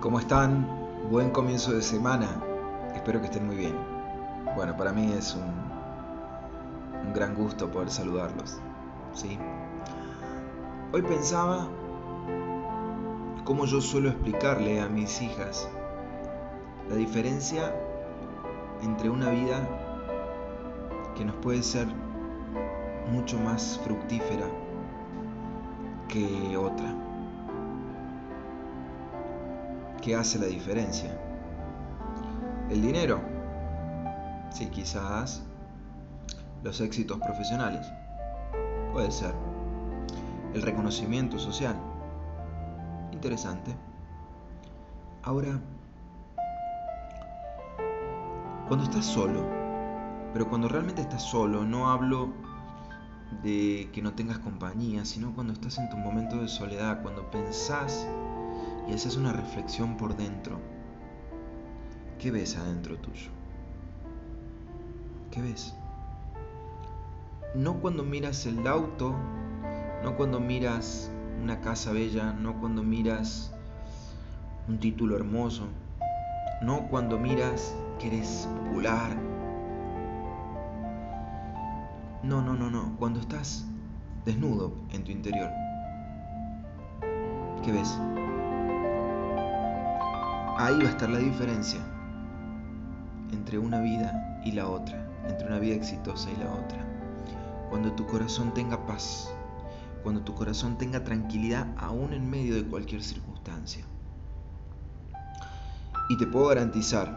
¿Cómo están? Buen comienzo de semana. Espero que estén muy bien. Bueno, para mí es un, un gran gusto poder saludarlos. ¿sí? Hoy pensaba cómo yo suelo explicarle a mis hijas la diferencia entre una vida que nos puede ser mucho más fructífera que otra. ¿Qué hace la diferencia? El dinero. Sí, quizás los éxitos profesionales. Puede ser. El reconocimiento social. Interesante. Ahora, cuando estás solo, pero cuando realmente estás solo, no hablo de que no tengas compañía, sino cuando estás en tu momento de soledad, cuando pensás y haces una reflexión por dentro. ¿Qué ves adentro tuyo? ¿Qué ves? No cuando miras el auto, no cuando miras una casa bella, no cuando miras un título hermoso, no cuando miras que eres popular. No, no, no, no, cuando estás desnudo en tu interior. ¿Qué ves? Ahí va a estar la diferencia entre una vida y la otra, entre una vida exitosa y la otra. Cuando tu corazón tenga paz, cuando tu corazón tenga tranquilidad aún en medio de cualquier circunstancia. Y te puedo garantizar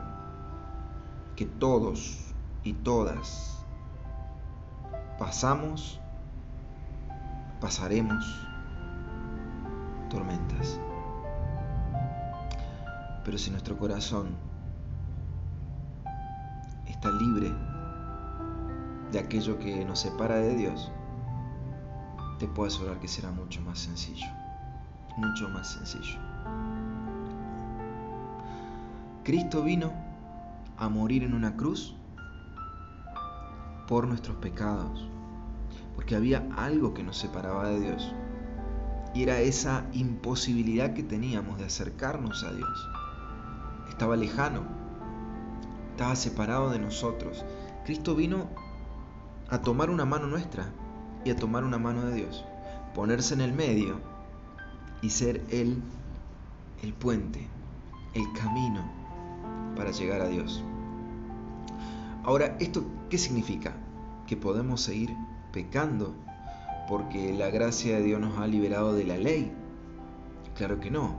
que todos y todas pasamos, pasaremos tormentas. Pero si nuestro corazón está libre de aquello que nos separa de Dios, te puedo asegurar que será mucho más sencillo. Mucho más sencillo. Cristo vino a morir en una cruz por nuestros pecados, porque había algo que nos separaba de Dios, y era esa imposibilidad que teníamos de acercarnos a Dios estaba lejano, estaba separado de nosotros. Cristo vino a tomar una mano nuestra y a tomar una mano de Dios, ponerse en el medio y ser Él el puente, el camino para llegar a Dios. Ahora, ¿esto qué significa? ¿Que podemos seguir pecando porque la gracia de Dios nos ha liberado de la ley? Claro que no.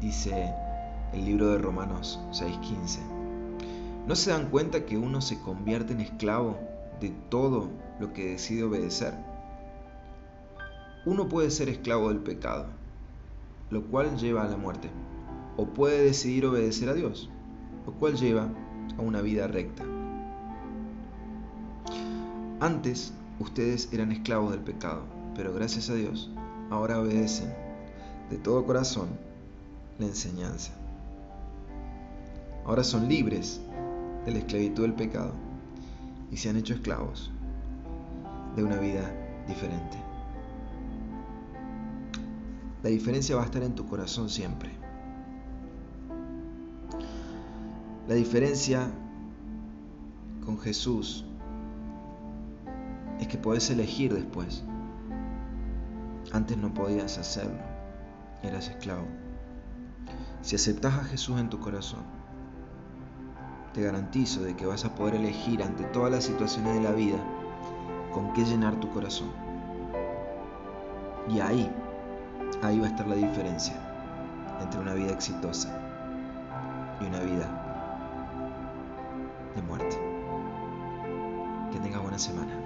Dice el libro de Romanos 6:15. ¿No se dan cuenta que uno se convierte en esclavo de todo lo que decide obedecer? Uno puede ser esclavo del pecado, lo cual lleva a la muerte, o puede decidir obedecer a Dios, lo cual lleva a una vida recta. Antes ustedes eran esclavos del pecado, pero gracias a Dios ahora obedecen de todo corazón la enseñanza. Ahora son libres de la esclavitud del pecado y se han hecho esclavos de una vida diferente. La diferencia va a estar en tu corazón siempre. La diferencia con Jesús es que puedes elegir después. Antes no podías hacerlo, eras esclavo. Si aceptas a Jesús en tu corazón, te garantizo de que vas a poder elegir ante todas las situaciones de la vida con qué llenar tu corazón. Y ahí, ahí va a estar la diferencia entre una vida exitosa y una vida de muerte. Que tengas buena semana.